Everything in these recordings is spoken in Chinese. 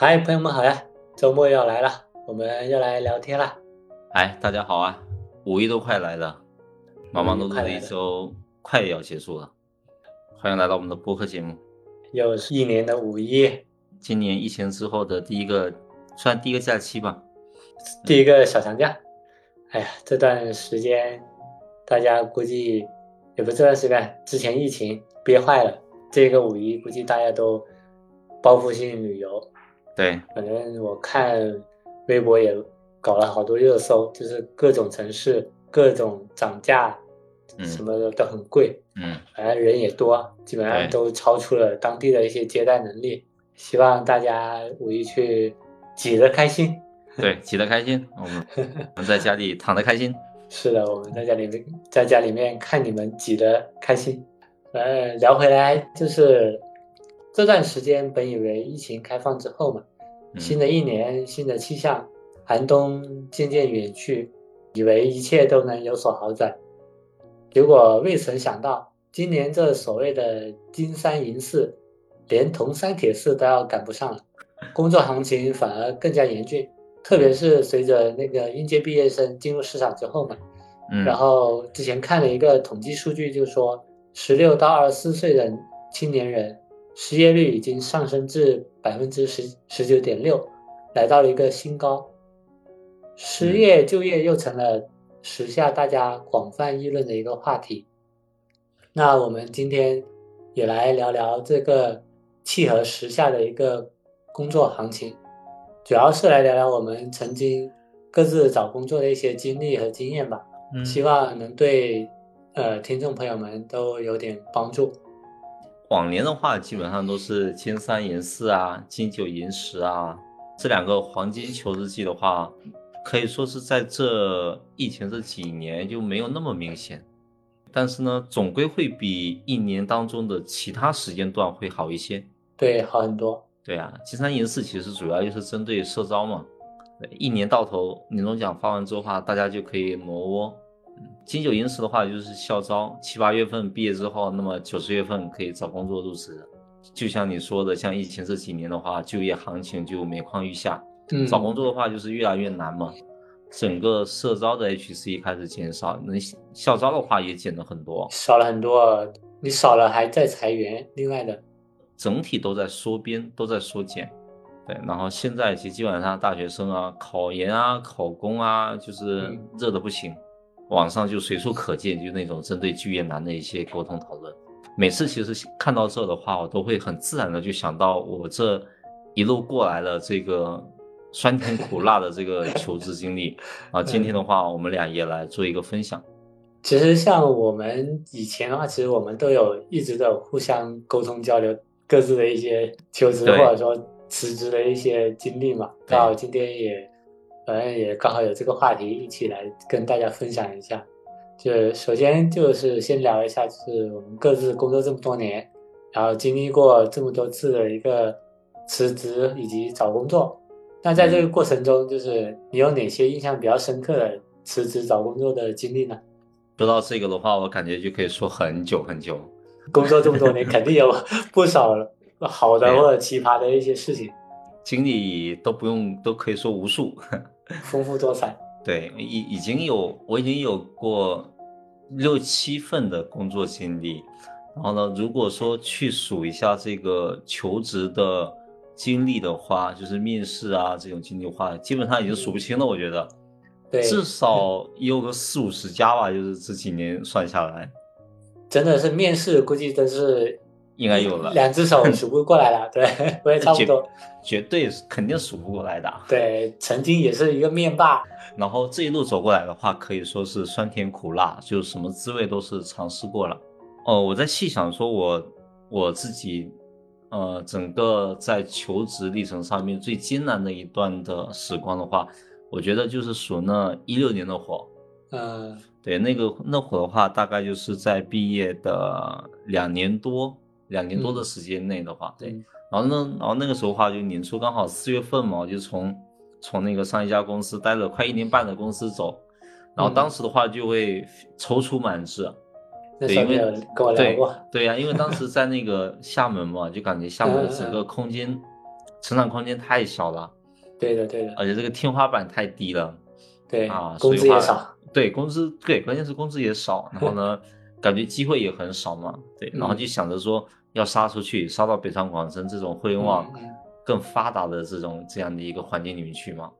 嗨，朋友们好呀！周末要来了，我们要来聊天了。哎，大家好啊！五一都快来了，忙忙碌碌的一周快要结束了。欢迎来到我们的播客节目。又是一年的五一，今年疫情之后的第一个，算第一个假期吧，第一个小长假。哎呀，这段时间大家估计也不这段时间，之前疫情憋坏了，这个五一估计大家都报复性旅游。对，反正我看微博也搞了好多热搜，就是各种城市各种涨价，什么的都很贵。嗯，反正人也多，基本上都超出了当地的一些接待能力。希望大家五一去挤得开心。对，挤得开心。我们 我们在家里躺得开心。是的，我们在家里面在家里面看你们挤得开心。呃，聊回来就是。这段时间本以为疫情开放之后嘛，新的一年新的气象，寒冬渐渐远去，以为一切都能有所好转，结果未曾想到，今年这所谓的金山银四，连铜山铁四都要赶不上了，工作行情反而更加严峻，特别是随着那个应届毕业生进入市场之后嘛，然后之前看了一个统计数据，就说十六到二十四岁的青年人。失业率已经上升至百分之十十九点六，来到了一个新高。失业就业又成了时下大家广泛议论的一个话题。那我们今天也来聊聊这个契合时下的一个工作行情，主要是来聊聊我们曾经各自找工作的一些经历和经验吧。希望能对呃听众朋友们都有点帮助。往年的话，基本上都是金三银四啊，金九银十啊，这两个黄金求职季的话，可以说是在这疫情这几年就没有那么明显，但是呢，总归会比一年当中的其他时间段会好一些。对，好很多。对啊，金三银四其实主要就是针对社招嘛，一年到头年终奖发完之后的话，大家就可以挪窝。金九银十的话就是校招，七八月份毕业之后，那么九十月份可以找工作入职。就像你说的，像疫情这几年的话，就业行情就每况愈下，找工作的话就是越来越难嘛。整个社招的 HC 开始减少，那校招的话也减了很多，少了很多。你少了还在裁员，另外的整体都在缩编，都在缩减。对，然后现在其实基本上大学生啊，考研啊，考公啊，就是热的不行。网上就随处可见，就那种针对就业难的一些沟通讨论。每次其实看到这的话，我都会很自然的就想到我这一路过来的这个酸甜苦辣的这个求职经历啊。今天的话，我们俩也来做一个分享。其实像我们以前的话，其实我们都有一直的互相沟通交流各自的一些求职或者说辞职的一些经历嘛。刚好今天也。反正也刚好有这个话题，一起来跟大家分享一下。就首先就是先聊一下，就是我们各自工作这么多年，然后经历过这么多次的一个辞职以及找工作。那在这个过程中，就是你有哪些印象比较深刻的辞职找工作的经历呢？说到这个的话，我感觉就可以说很久很久。工作这么多年，肯定有不少好的或者奇葩的一些事情，经历都不用都可以说无数。丰富多彩，对，已已经有我已经有过六七份的工作经历，然后呢，如果说去数一下这个求职的经历的话，就是面试啊这种经历的话，基本上已经数不清了。我觉得，对，至少也有个四五十家吧，就是这几年算下来，真的是面试，估计都是。应该有了，两只手数不过来了，对，我也差不多，绝对肯定数不过来的。对，曾经也是一个面霸，然后这一路走过来的话，可以说是酸甜苦辣，就什么滋味都是尝试过了。哦，我在细想说，我我自己，呃，整个在求职历程上面最艰难的一段的时光的话，我觉得就是数那一六年的火。嗯，对，那个那会儿的话，大概就是在毕业的两年多。两年多的时间内的话，对，然后呢，然后那个时候话就年初刚好四月份嘛，就从从那个上一家公司待了快一年半的公司走，然后当时的话就会踌躇满志，对，因为对对呀，因为当时在那个厦门嘛，就感觉厦门的整个空间成长空间太小了。对的，对的。而且这个天花板太低了。对啊，工资也少。对，工资对，关键是工资也少，然后呢，感觉机会也很少嘛。对，然后就想着说要杀出去，杀到北上广深这种互联网更发达的这种这样的一个环境里面去嘛。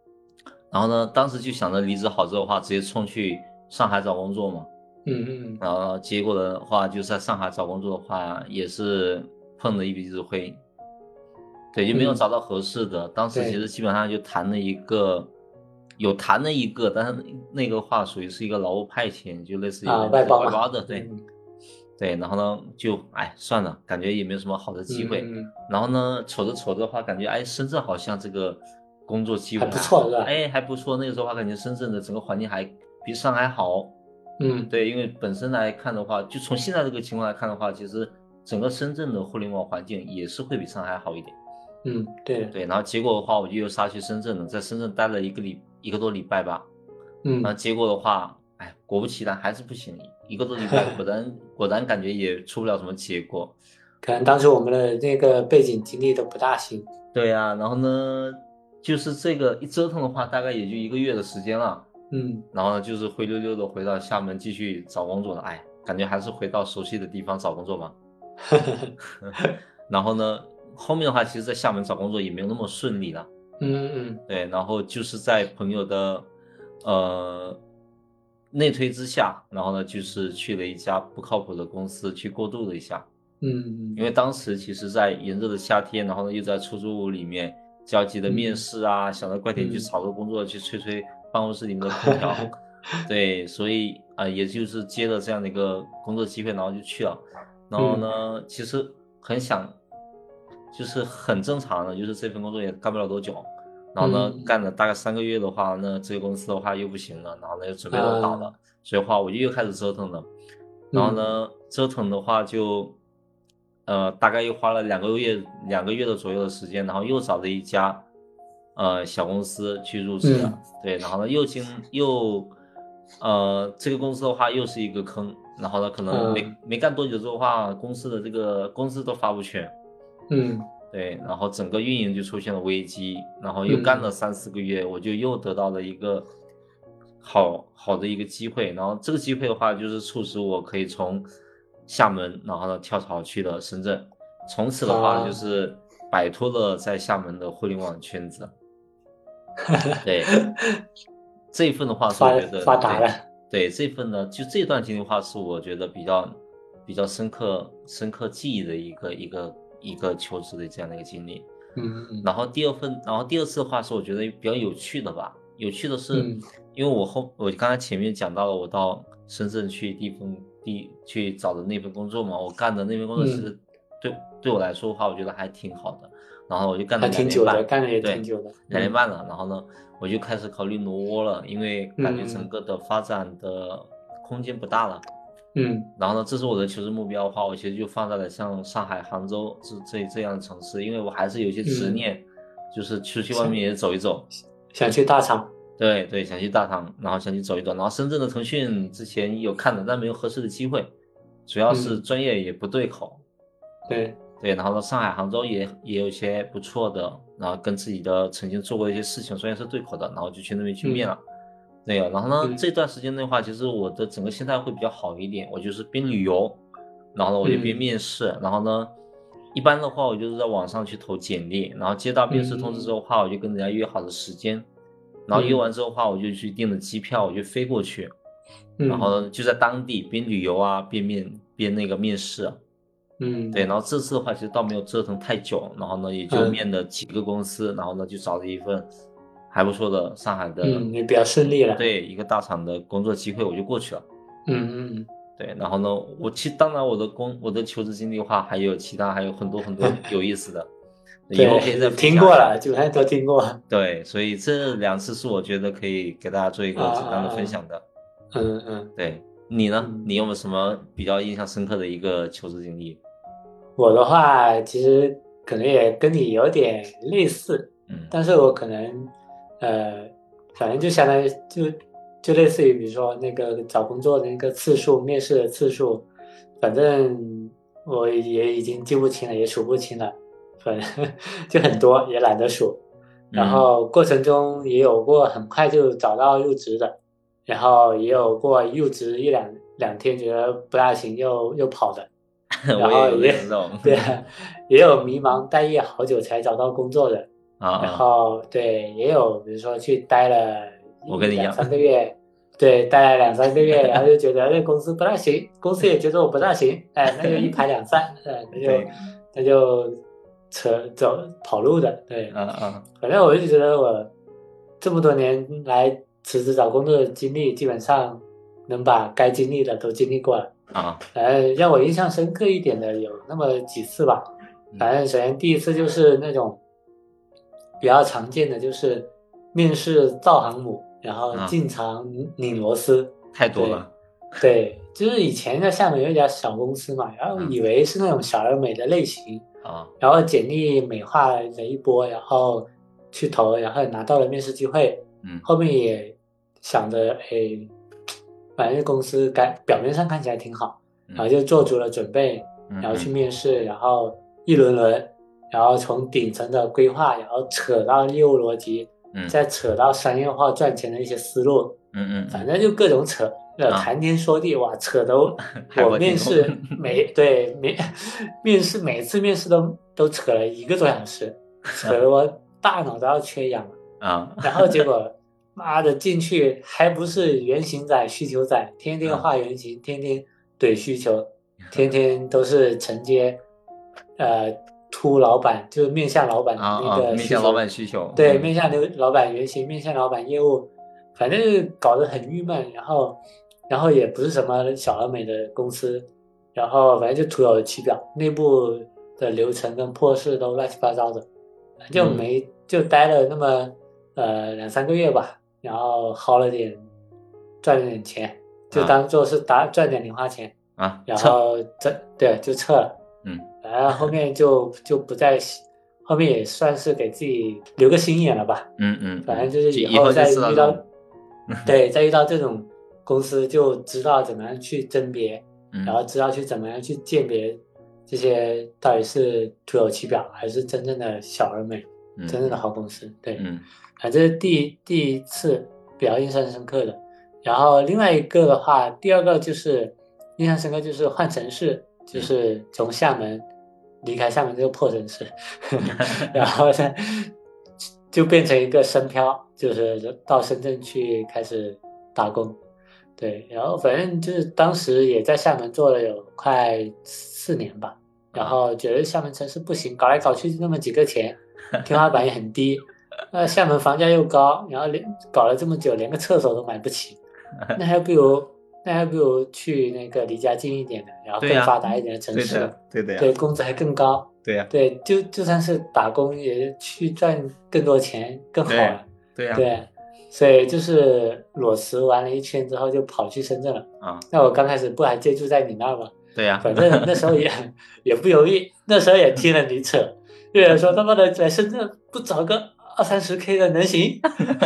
然后呢，当时就想着离职好之后的话，直接冲去上海找工作嘛。嗯嗯。然后结果的话，就在上海找工作的话，也是碰了一鼻子灰。对，就没有找到合适的。当时其实基本上就谈了一个，有谈了一个，但是那个话属于是一个劳务派遣，就类似于外包的。对，对。然后呢，就哎算了，感觉也没有什么好的机会。然后呢，瞅着瞅着的话，感觉哎，深圳好像这个。工作机会还不错？哎，还不错。那个时候话，感觉深圳的整个环境还比上海好。嗯，对，因为本身来看的话，就从现在这个情况来看的话，其实整个深圳的互联网环境也是会比上海好一点。嗯，对对。然后结果的话，我就又杀去深圳了，在深圳待了一个礼一个多礼拜吧。嗯。然后结果的话，哎，果不其然还是不行，一个多礼拜，果然果然感觉也出不了什么结果。可能当时我们的那个背景经历都不大行。对呀，然后呢？就是这个一折腾的话，大概也就一个月的时间了。嗯，然后呢，就是灰溜溜的回到厦门继续找工作了。哎，感觉还是回到熟悉的地方找工作吧。然后呢，后面的话，其实，在厦门找工作也没有那么顺利了。嗯嗯，对。然后就是在朋友的呃内推之下，然后呢，就是去了一家不靠谱的公司去过渡了一下。嗯，因为当时其实，在炎热的夏天，然后呢，又在出租屋里面。焦急的面试啊，想着快点去找个工作，去吹吹办公室里面的空调，对，所以啊，也就是接了这样的一个工作机会，然后就去了。然后呢，其实很想，就是很正常的，就是这份工作也干不了多久。然后呢，干了大概三个月的话，那这个公司的话又不行了，然后呢又准备要倒了，所以话我就又开始折腾了。然后呢，折腾的话就。呃，大概又花了两个月，两个月的左右的时间，然后又找了一家，呃，小公司去入职了。对，然后呢，又经又，呃，这个公司的话又是一个坑，然后呢，可能没没干多久之后的话，公司的这个工资都发不全。嗯，对，然后整个运营就出现了危机，然后又干了三四个月，我就又得到了一个好好的一个机会，然后这个机会的话，就是促使我可以从。厦门，然后呢跳槽去了深圳，从此的话就是摆脱了在厦门的互联网圈子。对，这一份的话是我觉得发达了。对这份呢，就这段经历的话是我觉得比较比较深刻、深刻记忆的一个一个一个求职的这样的一个经历。嗯。然后第二份，然后第二次的话是我觉得比较有趣的吧。有趣的是，因为我后我刚才前面讲到了，我到深圳去地方。去找的那份工作嘛，我干的那份工作其实对对我来说的话，我觉得还挺好的。然后我就干了两年半，干了也挺久的，两年半了。然后呢，我就开始考虑挪窝了，因为感觉整个的发展的空间不大了。嗯。然后呢，这是我的求职目标的话，我其实就放在了像上海、杭州这这这样的城市，因为我还是有些执念，就是出去外面也走一走，想去大厂。对对，想去大厂，然后想去走一走，然后深圳的腾讯之前有看的，但没有合适的机会，主要是专业也不对口。对对，然后呢，上海、杭州也也有一些不错的，然后跟自己的曾经做过一些事情，专业是对口的，然后就去那边去面了。对呀，然后呢，这段时间的话，其实我的整个心态会比较好一点，我就是边旅游，然后呢，我就边面试，然后呢，一般的话，我就是在网上去投简历，然后接到面试通知之后的话，我就跟人家约好的时间。然后约完之后的话，我就去订了机票，我就飞过去，然后就在当地边旅游啊边面边那个面试，嗯，对，然后这次的话其实倒没有折腾太久，然后呢也就面了几个公司，然后呢就找了一份还不错的上海的，嗯，也比较顺利了，对，一个大厂的工作机会我就过去了，嗯嗯嗯，对，然后呢我其当然我的工我的求职经历的话还有其他还有很多很多 有意思的。以后可以再听过了，基本上都听过。对，所以这两次是我觉得可以给大家做一个简单的分享的。嗯嗯，对你呢？你有没有什么比较印象深刻的一个求职经历？我的话，其实可能也跟你有点类似，嗯，但是我可能，呃，反正就相当于就就类似于，比如说那个找工作的那个次数、面试的次数，反正我也已经记不清了，也数不清了。反正 就很多，也懒得数。然后过程中也有过很快就找到入职的，然后也有过入职一两两天觉得不大行又又跑的，然后也 对，也有迷茫待业好久才找到工作的啊。然后对，也有比如说去待了我跟你两三个月，对，待了两三个月，然后就觉得这公司不大行，公司也觉得我不大行，哎，那就一拍两散，哎，那就那就。扯走跑路的，对，嗯嗯，反正我就觉得我这么多年来辞职找工作的经历，基本上能把该经历的都经历过了啊。反正，让我印象深刻一点的有那么几次吧。反正首先第一次就是那种比较常见的，就是面试造航母，然后进厂拧螺丝，太多了。对，就是以前在厦门有一家小公司嘛，然后以为是那种小而美的类型。啊，然后简历美化了一波，然后去投，然后拿到了面试机会。嗯，后面也想着，哎，反正公司感表面上看起来挺好，然后就做足了准备，然后去面试，然后一轮轮，然后从顶层的规划，然后扯到业务逻辑，再扯到商业化赚钱的一些思路。嗯嗯，反正就各种扯。谈天说地，哇，扯都 我 面试每对面面试每次面试都都扯了一个多小时，扯得我大脑都要缺氧了啊！然后结果妈的进去还不是原型仔需求仔，天天画原型，天天怼需求，天天都是承接呃突老板，就是面向老板的那个面向老板需求，对面向刘老板原型，面向老板业务，反正搞得很郁闷，然后。然后也不是什么小而美的公司，然后反正就徒有其表，内部的流程跟破事都乱七八糟的，就没就待了那么呃两三个月吧，然后薅了点，赚了点钱，就当做是打赚点零花钱啊，然后这对就撤了，嗯，反正后面就就不再，后面也算是给自己留个心眼了吧，嗯嗯，反正就是以后再遇到，对，再遇到这种。公司就知道怎么样去甄别，然后知道去怎么样去鉴别这些到底是徒有其表还是真正的小而美，真正的好公司。对，嗯，啊，这是第第一次比较印象深刻的。然后另外一个的话，第二个就是印象深刻就是换城市，就是从厦门离开厦门这个破城市，然后呢就变成一个深漂，就是到深圳去开始打工。对，然后反正就是当时也在厦门做了有快四年吧，然后觉得厦门城市不行，搞来搞去就那么几个钱，天花板也很低，那厦门房价又高，然后连搞了这么久连个厕所都买不起，那还不如那还不如去那个离家近一点的，然后更发达一点的城市，对的，对工资还更高，对呀，对，就就算是打工也去赚更多钱更好了，对呀，对。所以就是裸辞完了一圈之后就跑去深圳了啊。那我刚开始不还借住在你那儿吗？对呀，反正那时候也 也不容易，那时候也听了你扯，有人说他妈的在深圳不找个二三十 K 的能行？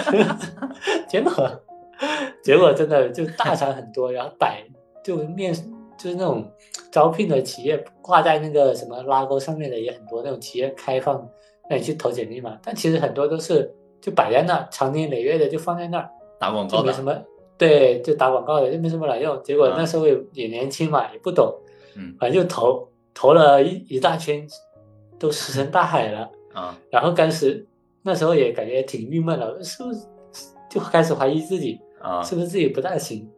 结果 结果真的就大厂很多，然后摆就面就是那种招聘的企业挂在那个什么拉钩上面的也很多，那种企业开放让你去投简历嘛。但其实很多都是。就摆在那，长年累月的就放在那儿打广告，没什么，对，就打广告的，就没什么卵用。结果那时候也也年轻嘛，也不懂，嗯，反正就投投了一一大圈，都石沉大海了 啊。然后当时那时候也感觉挺郁闷的，是不是就开始怀疑自己啊，是不是自己不大行？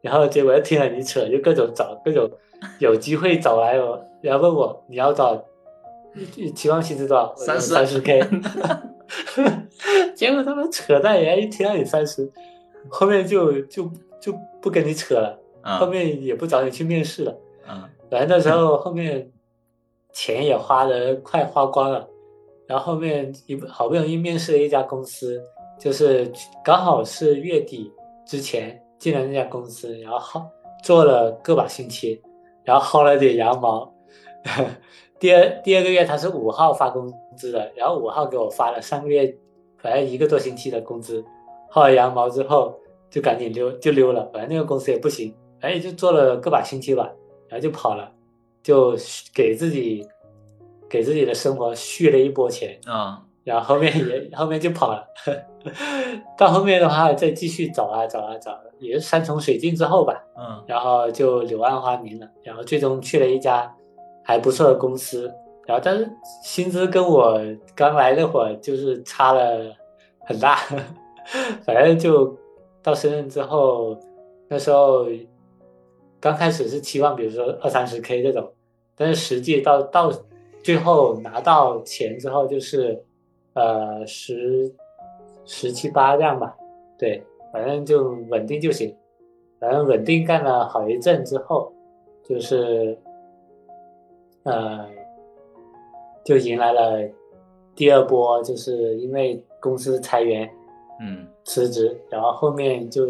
然后结果又听了你扯，就各种找 各种有机会找来我，然后问我你要找期望薪资多少？三十三十 K。结果他们扯淡，人家一听到你三十，后面就就就不跟你扯了，后面也不找你去面试了。啊，反正那时候后面钱也花的快花光了，然后后面一好不容易面试了一家公司，就是刚好是月底之前进了那家公司，然后薅做了个把星期，然后薅了点羊毛。第二第二个月他是五号发工资的，然后五号给我发了上个月，反正一个多星期的工资，薅了羊毛之后就赶紧溜就溜了，反正那个公司也不行，哎就做了个把星期吧，然后就跑了，就给自己给自己的生活续了一波钱啊，然后后面也后面就跑了，到后面的话再继续找啊找啊找，也是山穷水尽之后吧，嗯，然后就柳暗花明了，然后最终去了一家还不错的公司，然后但是薪资跟我刚来那会儿就是差了很大，反正就到深圳之后，那时候刚开始是期望比如说二三十 K 这种，但是实际到到最后拿到钱之后就是呃十十七八这样吧，对，反正就稳定就行。反正稳定干了好一阵之后，就是，呃，就迎来了第二波，就是因为公司裁员嗯辞职，然后后面就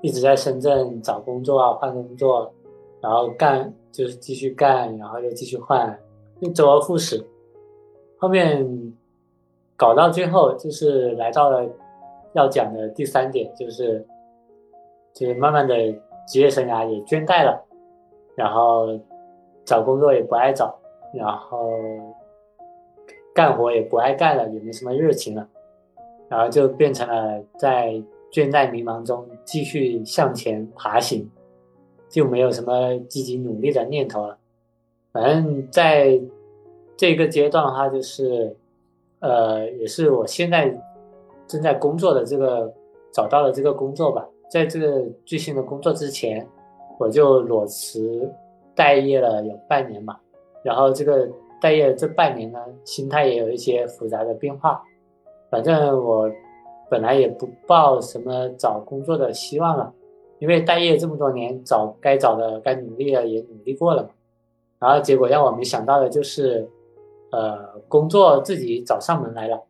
一直在深圳找工作啊，换工作，然后干就是继续干，然后又继续换，就周而复始。后面搞到最后，就是来到了要讲的第三点，就是就是慢慢的职业生涯也倦怠了，然后找工作也不爱找，然后干活也不爱干了，也没什么热情了，然后就变成了在倦怠迷茫中继续向前爬行，就没有什么积极努力的念头了。反正在这个阶段的话，就是呃，也是我现在正在工作的这个找到的这个工作吧。在这个最新的工作之前，我就裸辞待业了有半年嘛。然后这个待业这半年呢，心态也有一些复杂的变化。反正我本来也不抱什么找工作的希望了，因为待业这么多年，找该找的、该努力的也努力过了嘛。然后结果让我没想到的就是，呃，工作自己找上门来了。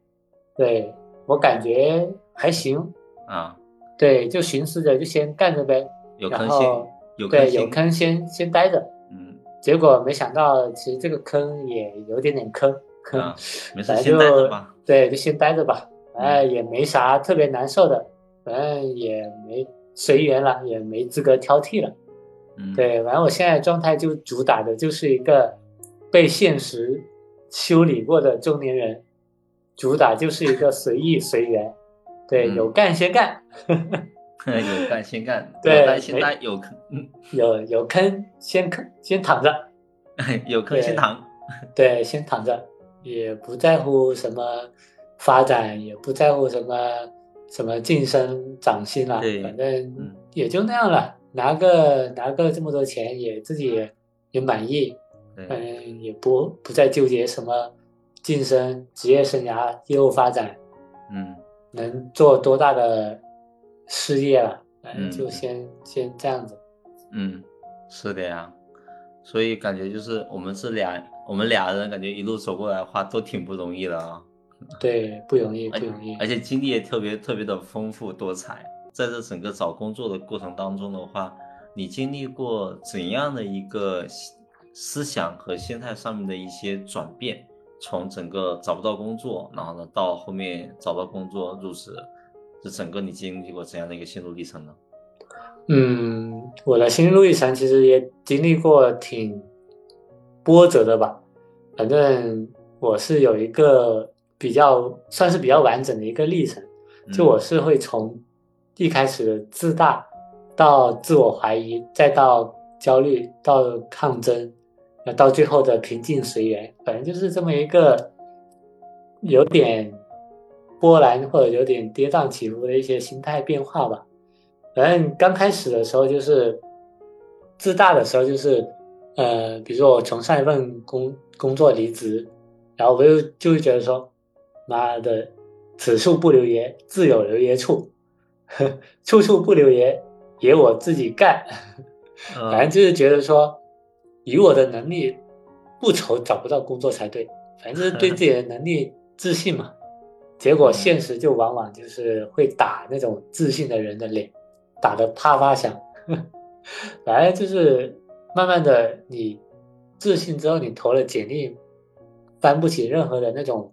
对我感觉还行，啊，对，就寻思着就先干着呗，然有坑先后有坑对有坑先先待着。嗯结果没想到，其实这个坑也有点点坑，坑，啊，没事先待着就吧。对，就先待着吧，哎，也没啥特别难受的，反正也没随缘了，也没资格挑剔了。嗯，对，反正我现在状态就主打的就是一个被现实修理过的中年人，主打就是一个随意随缘，对，嗯。有干先干，有干先干，对有待先没待，有坑，嗯，有有坑先坑先躺着，有坑先躺。对，先躺着，也不在乎什么发展，也不在乎什么什么晋升涨薪了，对反正嗯。也就那样了，拿个拿个这么多钱，也自己也也满意，对，嗯，也不不再纠结什么晋升、职业生涯、业务发展，嗯能做多大的事业了，嗯就先先这样子。嗯，是的呀。所以感觉就是我们这俩，我们俩人感觉一路走过来的话，都挺不容易的啊。对，不容易，不容易。而且经历也特别特别的丰富多彩。在这整个找工作的过程当中的话，你经历过怎样的一个思思想和心态上面的一些转变？从整个找不到工作，然后呢到后面找到工作入职，这整个你经历过怎样的一个心路历程呢？嗯，我的心路历程其实也经历过挺波折的吧。反正我是有一个比较算是比较完整的一个历程，就我是会从一开始的自大，到自我怀疑，再到焦虑，到抗争，那到最后的平静随缘，反正就是这么一个有点波澜或者有点跌宕起伏的一些心态变化吧。反正刚开始的时候就是自大的时候，就是呃，比如说我从上一份工工作离职，然后我就就会觉得说，妈的，此处不留爷，自有留爷处，处处不留爷，爷我自己干。反正就是觉得说，以我的能力，不愁找不到工作才对。反正对 自己的能力自信嘛。结果现实就往往就是会打那种自信的人的脸，打得啪啪响。反正就是慢慢的，你自信之后，你投了简历，翻不起任何的那种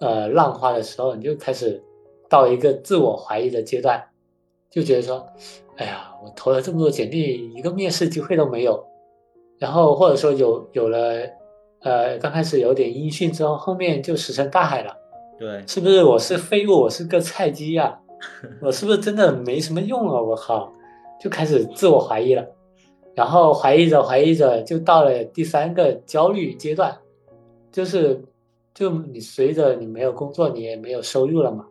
呃浪花的时候，你就开始到一个自我怀疑的阶段，就觉得说，哎呀，我投了这么多简历，一个面试机会都没有。然后或者说有有了呃，刚开始有点音讯之后，后面就石沉大海了。对，是不是我是废物？我是个菜鸡呀？我是不是真的没什么用啊？我靠，就开始自我怀疑了。然后怀疑着怀疑着，就到了第三个焦虑阶段，就是就你随着你没有工作，你也没有收入了嘛，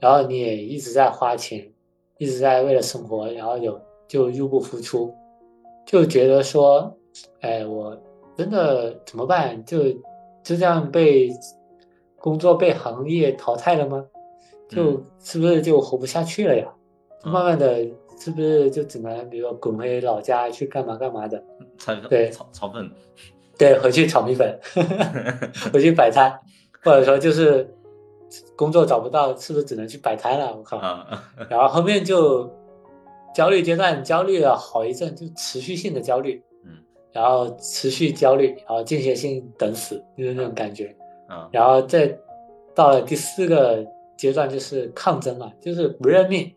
然后你也一直在花钱，一直在为了生活，然后有就入不敷出，就觉得说，哎，我真的怎么办？就就这样被工作被行业淘汰了吗？就是不是就活不下去了呀？慢慢的。是不是就只能比如说滚回老家去干嘛干嘛的？炒对炒炒粉，对，回去炒米粉，回去摆摊，或者说就是工作找不到，是不是只能去摆摊了？我靠！然后后面就焦虑阶段，焦虑了好一阵，就持续性的焦虑，嗯，然后持续焦虑，然后间歇性等死，就是那种感觉，嗯，然后再到了第四个阶段，就是抗争嘛，就是不认命。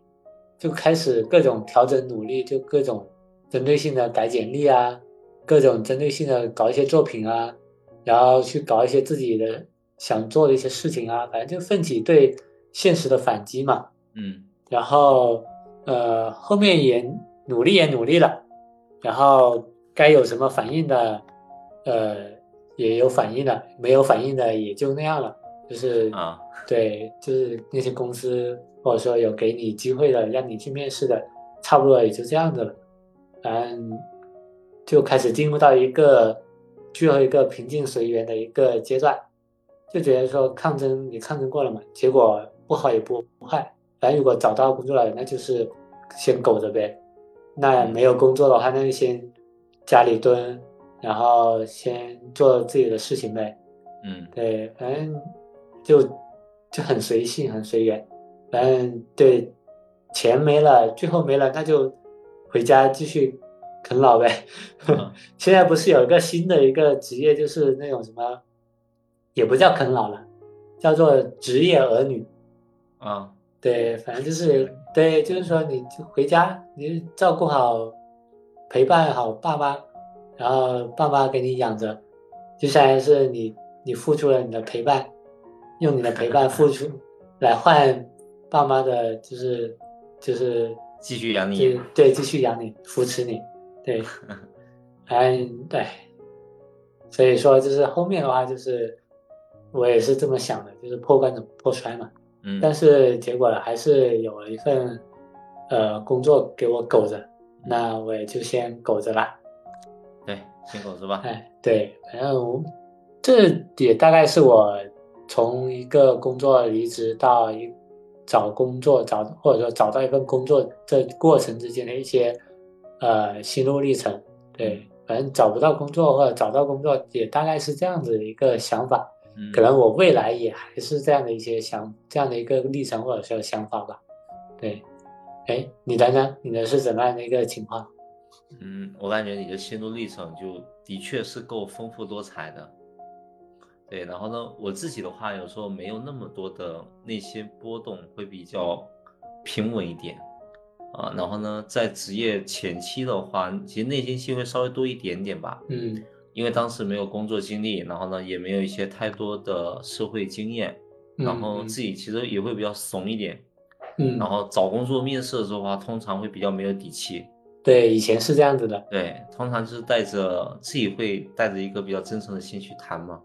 就开始各种调整努力，就各种针对性的改简历啊，各种针对性的搞一些作品啊，然后去搞一些自己的想做的一些事情啊，反正就奋起对现实的反击嘛。嗯，然后呃后面也努力也努力了，然后该有什么反应的，呃也有反应了，没有反应的也就那样了，就是啊，对，就是那些公司。或者说有给你机会的，让你去面试的，差不多也就这样子了。嗯，就开始进入到一个最后一个平静随缘的一个阶段，就觉得说抗争你抗争过了嘛，结果不好也不坏。反正如果找到工作了，那就是先苟着呗。那没有工作的话，那就先家里蹲，然后先做自己的事情呗。嗯，对，反正就就很随性，很随缘。反正对，钱没了，最后没了，那就回家继续啃老呗。现在不是有一个新的一个职业，就是那种什么，也不叫啃老了，叫做职业儿女。啊，对，反正就是对，就是说你就回家，你照顾好，陪伴好爸妈，然后爸妈给你养着，就相当于是你你付出了你的陪伴，用你的陪伴付出 来换。爸妈的就是就是继续养你，对，继续养你，扶持你，对，嗯，对，所以说就是后面的话就是我也是这么想的，就是破罐子破摔嘛，嗯，但是结果还是有了一份呃工作给我苟着，那我也就先苟着了，对，先苟着吧，哎，对，反正这也大概是我从一个工作离职到一。找工作找或者说找到一份工作这过程之间的一些呃心路历程，对，反正找不到工作或者找到工作也大概是这样子的一个想法，可能我未来也还是这样的一些想这样的一个历程或者说想法吧，对，哎，你的呢？你的是怎么样的一个情况？嗯，我感觉你的心路历程就的确是够丰富多彩的。对，然后呢，我自己的话，有时候没有那么多的那些波动，会比较平稳一点啊。然后呢，在职业前期的话，其实内心戏会稍微多一点点吧。嗯，因为当时没有工作经历，然后呢，也没有一些太多的社会经验，然后自己其实也会比较怂一点。嗯，然后找工作面试的时候话，通常会比较没有底气。对，以前是这样子的。对，通常就是带着自己会带着一个比较真诚的心去谈嘛。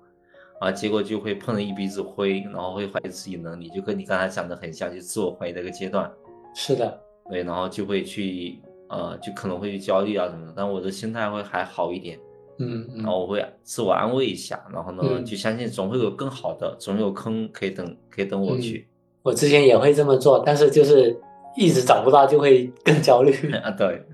啊，结果就会碰了一鼻子灰，然后会怀疑自己能力，就跟你刚才讲的很像，就自我怀疑的一个阶段。是的，对，然后就会去，呃，就可能会去焦虑啊什么的，但我的心态会还好一点。嗯嗯。然后我会自我安慰一下，然后呢，就相信总会有更好的，总有坑可以等，可以等我去。我之前也会这么做，但是就是一直找不到，就会更焦虑。啊，对。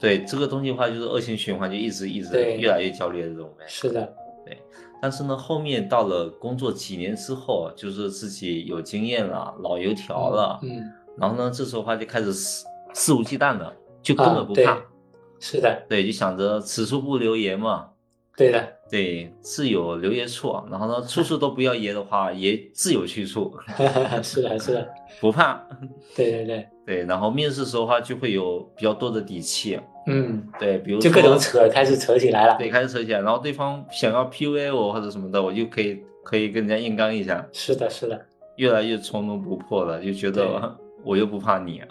对这个东西的话，就是恶性循环，就一直一直越来越焦虑的这种呗。是的，对。但是呢，后面到了工作几年之后，就是自己有经验了，老油条了，嗯。然后呢，这时候话就开始肆肆无忌惮了，就根本不怕。是的，对，就想着此处不留爷嘛，对的，对，自有留爷处。然后呢，处处都不要爷的话，爷自有去处。是的，是的，不怕。对对对对，然后面试时候的话就会有比较多的底气。嗯，对，比如就各种扯，开始扯起来了。对，开始扯起来，然后对方想要 PUA 我或者什么的，我就可以可以跟人家硬刚一下。是的，是的，越来越从容不迫了，就觉得我又不怕你。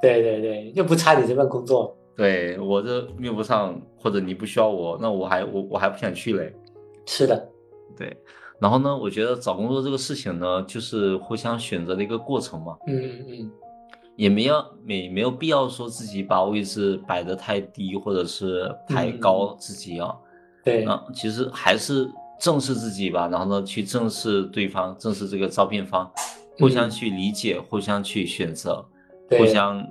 对对对，又不差你这份工作。对我这用不上，或者你不需要我，那我还我我还不想去嘞。是的，对。然后呢，我觉得找工作这个事情呢，就是互相选择的一个过程嘛。嗯嗯嗯。也没要没没有必要说自己把位置摆得太低，或者是抬高自己啊。对。啊，其实还是正视自己吧，然后呢，去正视对方，正视这个招聘方，互相去理解，互相去选择，互相。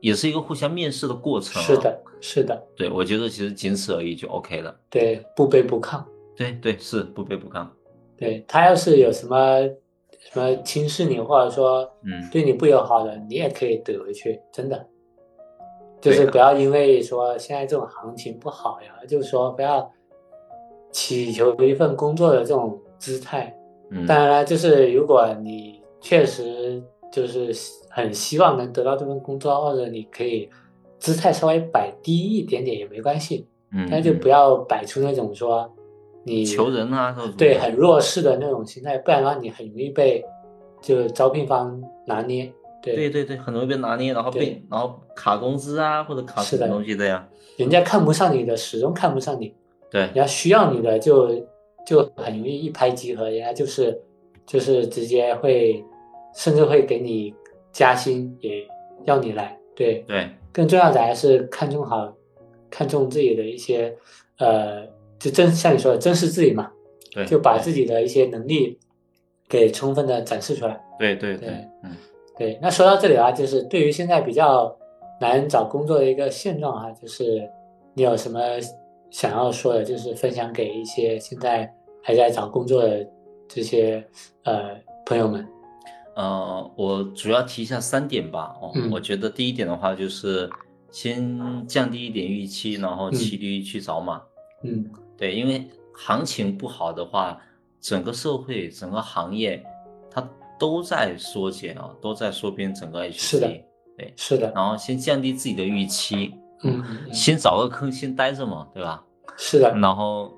也是一个互相面试的过程，是的，是的，对，我觉得其实仅此而已就 OK 了，对，不卑不亢，对对是不卑不亢，对他要是有什么什么轻视你或者说嗯。对你不友好的，你也可以怼回去，真的，就是不要因为说现在这种行情不好呀，就是说不要祈求一份工作的这种姿态，嗯，当然了，就是如果你确实就是。很希望能得到这份工作，或者你可以姿态稍微摆低一点点也没关系，嗯，但就不要摆出那种说你求人啊，对，很弱势的那种心态，不然的话你很容易被就招聘方拿捏，对，对对对，很容易被拿捏，然后被然后卡工资啊，或者卡什么东西的呀，人家看不上你的，始终看不上你，对，人家需要你的就就很容易一拍即合，人家就是就是直接会甚至会给你。加薪也要你来，对对，更重要的还是看重好，看重自己的一些，呃，就真像你说的，珍视自己嘛，对，就把自己的一些能力给充分的展示出来。对对对，嗯，对。那说到这里啊，就是对于现在比较难找工作的一个现状啊，就是你有什么想要说的，就是分享给一些现在还在找工作的这些呃朋友们。呃，我主要提一下三点吧。哦，我觉得第一点的话就是先降低一点预期，然后骑驴去找马。嗯，对，因为行情不好的话，整个社会、整个行业它都在缩减啊，都在缩编整个 H C。是的，对，是的。然后先降低自己的预期，嗯，先找个坑先待着嘛，对吧？是的。然后。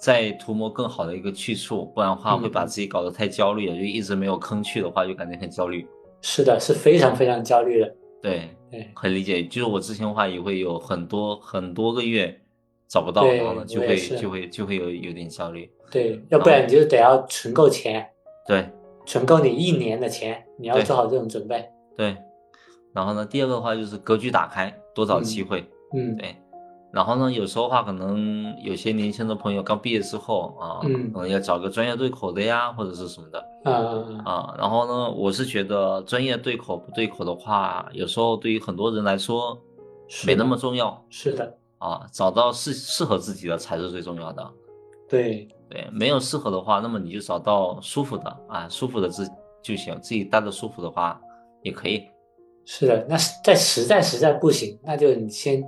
再涂抹更好的一个去处，不然的话会把自己搞得太焦虑了。就一直没有坑去的话，就感觉很焦虑。是的，是非常非常焦虑的。对对，很理解。就是我之前的话也会有很多很多个月找不到，然后呢就会就会就会有有点焦虑。对，要不然你就得要存够钱。对，存够你一年的钱，你要做好这种准备。对，然后呢，第二个的话就是格局打开，多找机会。嗯，对。然后呢，有时候话可能有些年轻的朋友刚毕业之后啊，可能要找个专业对口的呀，或者是什么的。啊啊。然后呢，我是觉得专业对口不对口的话，有时候对于很多人来说没那么重要。是的。啊，找到适适合自己的才是最重要的。对对，没有适合的话，那么你就找到舒服的啊，舒服的自就行，自己待着舒服的话也可以。是的，那在实在实在不行，那就你先。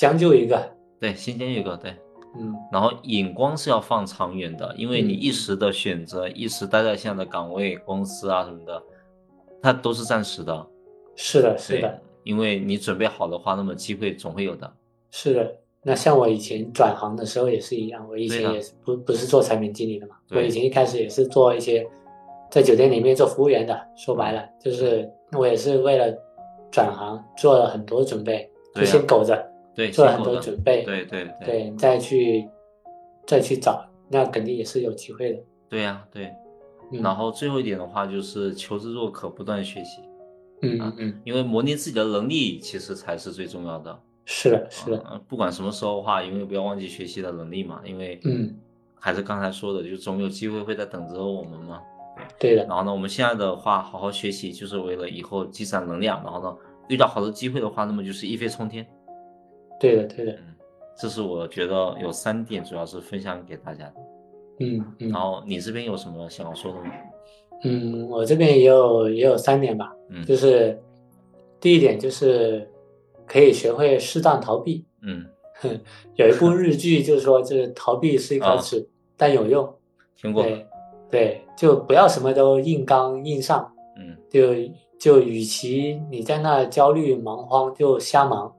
将就一个，对，先将就一个，对，嗯，然后眼光是要放长远的，因为你一时的选择，一时待在现在的岗位、公司啊什么的，它都是暂时的。是的，是的，因为你准备好的话，那么机会总会有的。是的，那像我以前转行的时候也是一样，我以前也是不不是做产品经理的嘛，我以前一开始也是做一些在酒店里面做服务员的，说白了就是我也是为了转行做了很多准备，就先苟着。对，做很多准备，对对对，再去再去找，那肯定也是有机会的。对呀，对。然后最后一点的话，就是求知若渴，不断学习。嗯嗯，因为磨练自己的能力，其实才是最重要的。是的，是的。不管什么时候的话，永远不要忘记学习的能力嘛。因为，嗯，还是刚才说的，就总有机会会在等着我们嘛。对的。然后呢，我们现在的话，好好学习，就是为了以后积攒能量。然后呢，遇到好的机会的话，那么就是一飞冲天。对的，对的，嗯，这是我觉得有三点，主要是分享给大家的，嗯嗯，然后你这边有什么想要说的吗？嗯，我这边也有也有三点吧，嗯，就是第一点就是可以学会适当逃避，嗯，有一部日剧就是说，就是逃避是一 口耻，但有用。听过。对对，就不要什么都硬刚硬上。嗯。就就与其你在那焦虑忙慌，就瞎忙，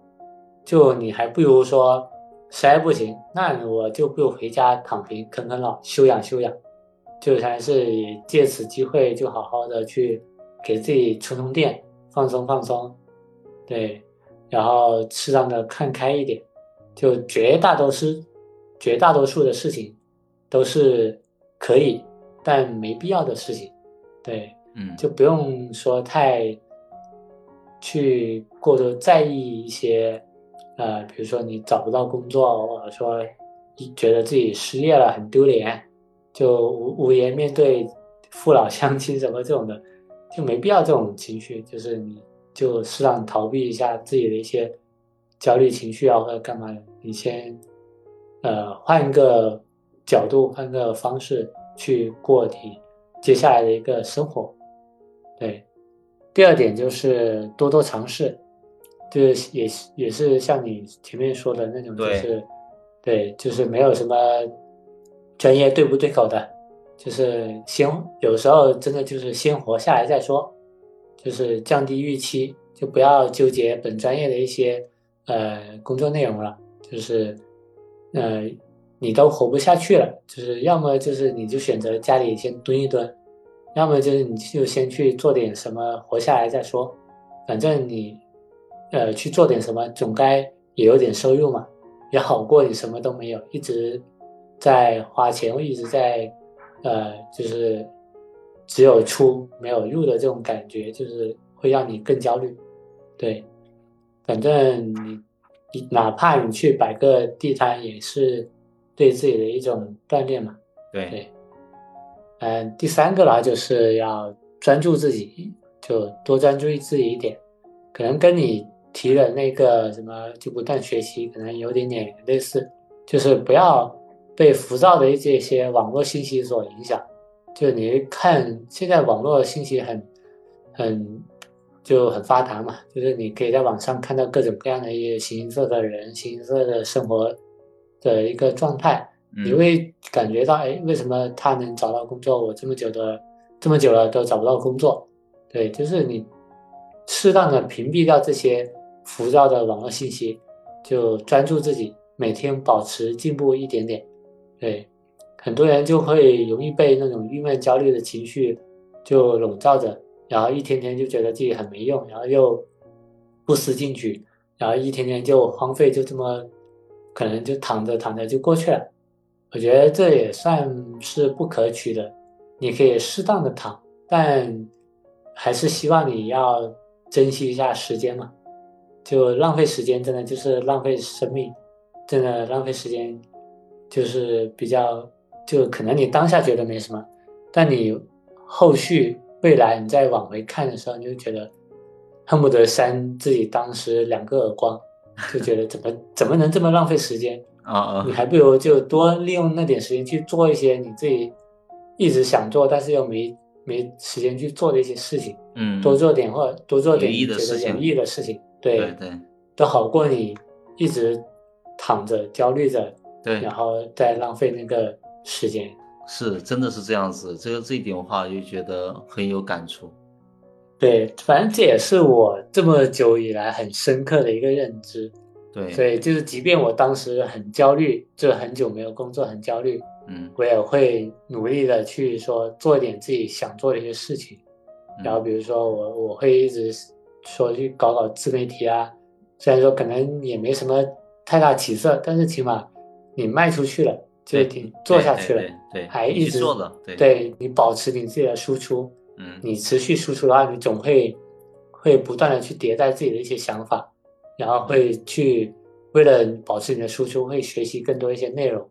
就你还不如说实在不行，那我就不如回家躺平啃啃老，休养休养。就还是借此机会，就好好的去给自己充充电，放松放松。对。然后适当的看开一点，就绝大多数绝大多数的事情都是可以，但没必要的事情，对，嗯，就不用说太去过多在意一些，呃，比如说你找不到工作，或者说觉得自己失业了很丢脸，就无无颜面对父老乡亲什么这种的，就没必要这种情绪，就是你。就适当逃避一下自己的一些焦虑情绪啊，或者干嘛，你先呃换一个角度，换个方式去过你接下来的一个生活。对，第二点就是多多尝试，就是也也是像你前面说的那种，就是对，就是没有什么专业对不对口的，就是先有时候真的就是先活下来再说。就是降低预期，就不要纠结本专业的一些呃工作内容了。就是，呃，你都活不下去了，就是要么就是你就选择家里先蹲一蹲，要么就是你就先去做点什么活下来再说。反正你，呃，去做点什么总该也有点收入嘛，也好过你什么都没有，一直在花钱，一直在，呃，就是。只有出没有入的这种感觉，就是会让你更焦虑。对，反正你你哪怕你去摆个地摊，也是对自己的一种锻炼嘛。对对。嗯，第三个呢，就是要专注自己，就多专注于自己一点。可能跟你提的那个什么就不断学习，可能有点点类似，就是不要被浮躁的这些网络信息所影响。就你看，现在网络信息很很就很发达嘛，就是你可以在网上看到各种各样的一些形形色色的人、形形色色的生活的一个状态，你会感觉到，哎，为什么他能找到工作，我这么久的这么久了都找不到工作？对，就是你适当的屏蔽掉这些浮躁的网络信息，就专注自己，每天保持进步一点点，对。很多人就会容易被那种郁闷、焦虑的情绪就笼罩着，然后一天天就觉得自己很没用，然后又不思进取，然后一天天就荒废，就这么可能就躺着躺着就过去了。我觉得这也算是不可取的。你可以适当的躺，但还是希望你要珍惜一下时间嘛。就浪费时间，真的就是浪费生命，真的浪费时间，就是比较。就可能你当下觉得没什么，但你后续未来你再往回看的时候，你就觉得恨不得扇自己当时两个耳光，就觉得怎么怎么能这么浪费时间啊啊！你还不如就多利用那点时间去做一些你自己一直想做但是又没没时间去做的一些事情，嗯，多做点或者多做点觉得有意义的事情，对对，都好过你一直躺着焦虑着，对，然后再浪费那个。时间是真的是这样子，这个这一点的话就觉得很有感触。对，反正这也是我这么久以来很深刻的一个认知。对，所以就是即便我当时很焦虑，就很久没有工作，很焦虑，嗯，我也会努力的去说做一点自己想做的一些事情。然后比如说我我会一直说去搞搞自媒体啊，虽然说可能也没什么太大起色，但是起码你卖出去了。就挺做下去了，对，还一直做的，对，对你保持你自己的输出，嗯，你持续输出的话，你总会会不断的去迭代自己的一些想法，然后会去为了保持你的输出，会学习更多一些内容，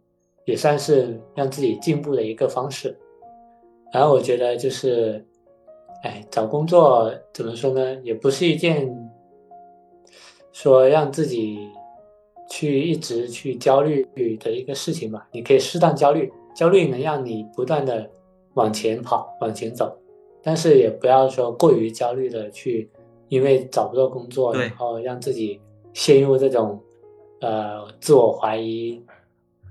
也算是让自己进步的一个方式。然后我觉得就是，哎，找工作怎么说呢，也不是一件说让自己。去一直去焦虑的一个事情吧，你可以适当焦虑，焦虑能让你不断的往前跑、往前走，但是也不要说过于焦虑的去，因为找不到工作，然后让自己陷入这种呃自我怀疑，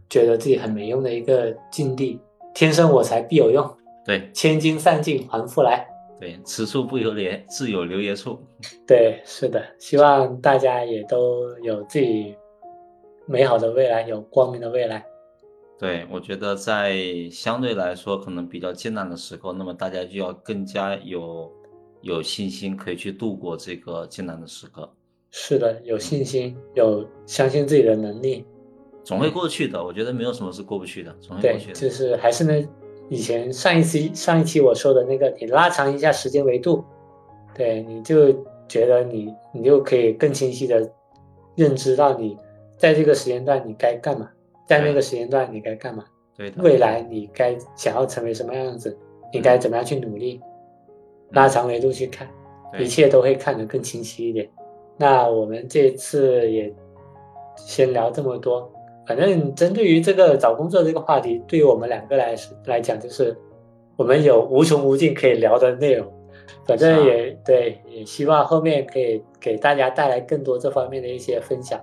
觉得自己很没用的一个境地。天生我材必有用，对，千金散尽还复来。对，此处不留爷，自有留爷处。对，是的，希望大家也都有自己美好的未来，有光明的未来。对，我觉得在相对来说可能比较艰难的时候，那么大家就要更加有有信心，可以去度过这个艰难的时刻。是的，有信心，有相信自己的能力，总会过去的。我觉得没有什么是过不去的，总会过去的。就是还是那以前上一期上一期我说的那个，你拉长一下时间维度，对，你就觉得你你就可以更清晰的认知到你在这个时间段你该干嘛。在那个时间段，你该干嘛？对的。未来你该想要成为什么样子？你该怎么样去努力？拉长维度去看，一切都会看得更清晰一点。那我们这次也先聊这么多。反正针对于这个找工作这个话题，对于我们两个来来讲，就是我们有无穷无尽可以聊的内容。反正也对，也希望后面可以给大家带来更多这方面的一些分享。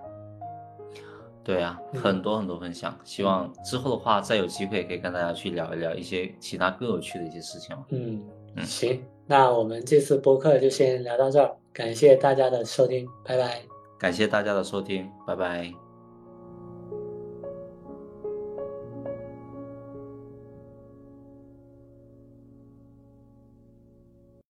对啊，很多很多分享，希望之后的话再有机会可以跟大家去聊一聊一些其他更有趣的一些事情。嗯嗯，行，那我们这次播客就先聊到这儿，感谢大家的收听，拜拜。感谢大家的收听，拜拜。